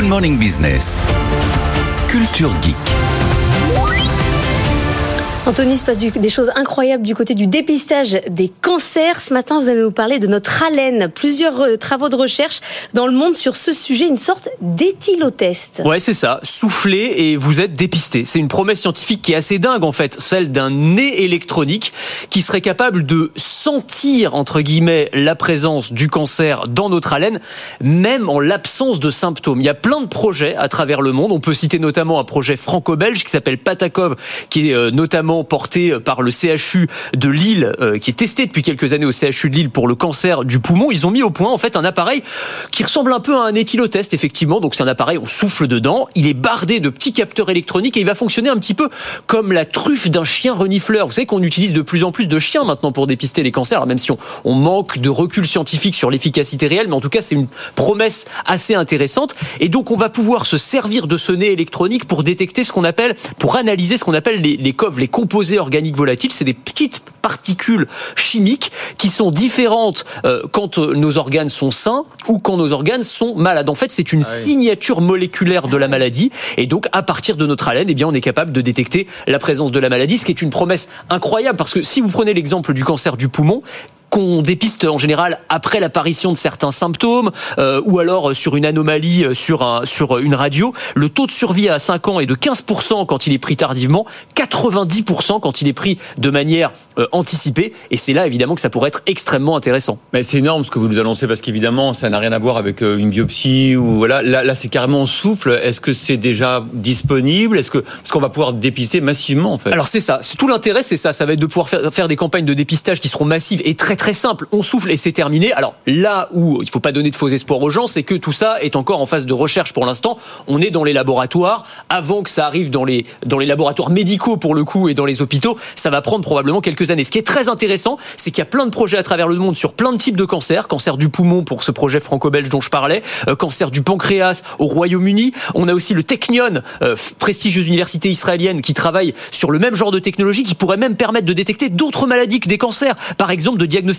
Good Morning Business. Culture Geek. Anthony, il se passe des choses incroyables du côté du dépistage des cancers. Ce matin, vous allez nous parler de notre haleine. Plusieurs euh, travaux de recherche dans le monde sur ce sujet, une sorte d'éthylotest. Ouais, c'est ça. Soufflez et vous êtes dépisté. C'est une promesse scientifique qui est assez dingue en fait, celle d'un nez électronique qui serait capable de sentir entre guillemets la présence du cancer dans notre haleine, même en l'absence de symptômes. Il y a plein de projets à travers le monde. On peut citer notamment un projet franco-belge qui s'appelle Patakov, qui est euh, notamment porté par le CHU de Lille, euh, qui est testé depuis quelques années au CHU de Lille pour le cancer du poumon. Ils ont mis au point en fait un appareil qui ressemble un peu à un éthylotest effectivement. Donc c'est un appareil, on souffle dedans, il est bardé de petits capteurs électroniques et il va fonctionner un petit peu comme la truffe d'un chien renifleur. Vous savez qu'on utilise de plus en plus de chiens maintenant pour dépister les cancers, Alors, même si on, on manque de recul scientifique sur l'efficacité réelle, mais en tout cas c'est une promesse assez intéressante. Et donc on va pouvoir se servir de ce nez électronique pour détecter ce qu'on appelle, pour analyser ce qu'on appelle les, les COV, les composés organiques volatiles. C'est des petites particules chimiques qui sont différentes euh, quand euh, nos organes sont sains ou quand nos organes sont malades. En fait, c'est une signature moléculaire de la maladie et donc à partir de notre haleine, eh bien on est capable de détecter la présence de la maladie, ce qui est une promesse incroyable parce que si vous prenez l'exemple du cancer du poumon, poumons qu'on dépiste en général après l'apparition de certains symptômes euh, ou alors sur une anomalie euh, sur un sur une radio, le taux de survie à 5 ans est de 15% quand il est pris tardivement, 90% quand il est pris de manière euh, anticipée et c'est là évidemment que ça pourrait être extrêmement intéressant. Mais c'est énorme ce que vous nous annoncez parce qu'évidemment, ça n'a rien à voir avec une biopsie ou voilà. Là, là c'est carrément en souffle. Est-ce que c'est déjà disponible? Est-ce que parce qu'on va pouvoir dépister massivement en fait? Alors c'est ça, tout l'intérêt c'est ça, ça va être de pouvoir faire, faire des campagnes de dépistage qui seront massives et très très simples. On souffle et c'est terminé. Alors là où il faut pas donner de faux espoirs aux gens, c'est que tout ça est encore en phase de recherche pour l'instant. On est dans les laboratoires avant que ça arrive dans les dans les laboratoires médicaux pour le coup et dans les hôpitaux, ça va prendre probablement quelques années. Ce qui est très intéressant, c'est qu'il y a plein de projets à travers le monde sur plein de types de cancers, cancer du poumon pour ce projet franco-belge dont je parlais, euh, cancer du pancréas au Royaume-Uni. On a aussi le Technion, euh, prestigieuse université israélienne qui travaille sur le même genre de technologie qui pourrait même permettre de détecter d'autres maladies que des cancers. Par exemple, de diagnostiquer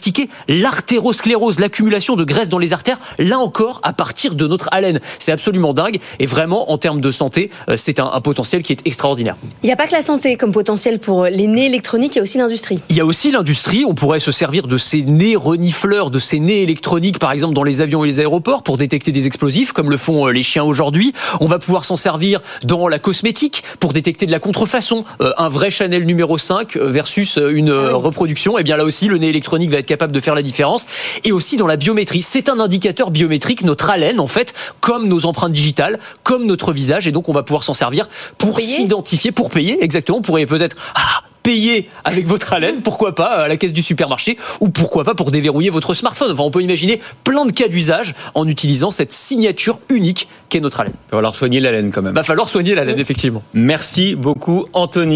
l'artérosclérose, l'accumulation de graisse dans les artères, là encore à partir de notre haleine. C'est absolument dingue et vraiment en termes de santé, euh, c'est un, un potentiel qui est extraordinaire. Il n'y a pas que la santé comme potentiel pour les nez électroniques, il y a aussi l'industrie. Il y a aussi l'industrie, on pourrait se servir de ces nez renifleurs, de ces nez électroniques par exemple dans les avions et les aéroports pour détecter des explosifs comme le font euh, les chiens aujourd'hui. On va pouvoir s'en servir dans la cosmétique pour détecter de la contrefaçon. Euh, un vrai Chanel numéro 5 versus euh, une euh, reproduction, et bien là aussi le nez électronique va être capable de faire la différence. Et aussi dans la biométrie, c'est un indicateur biométrique, notre haleine en fait, comme nos empreintes digitales, comme notre visage, et donc on va pouvoir s'en servir pour s'identifier, pour payer exactement. Vous pourriez peut-être ah, payer avec votre haleine, pourquoi pas à la caisse du supermarché, ou pourquoi pas pour déverrouiller votre smartphone. Enfin, on peut imaginer plein de cas d'usage en utilisant cette signature unique qu'est notre haleine. Il va falloir soigner la laine quand même. Va falloir soigner l'haleine, effectivement. Merci beaucoup, Anthony.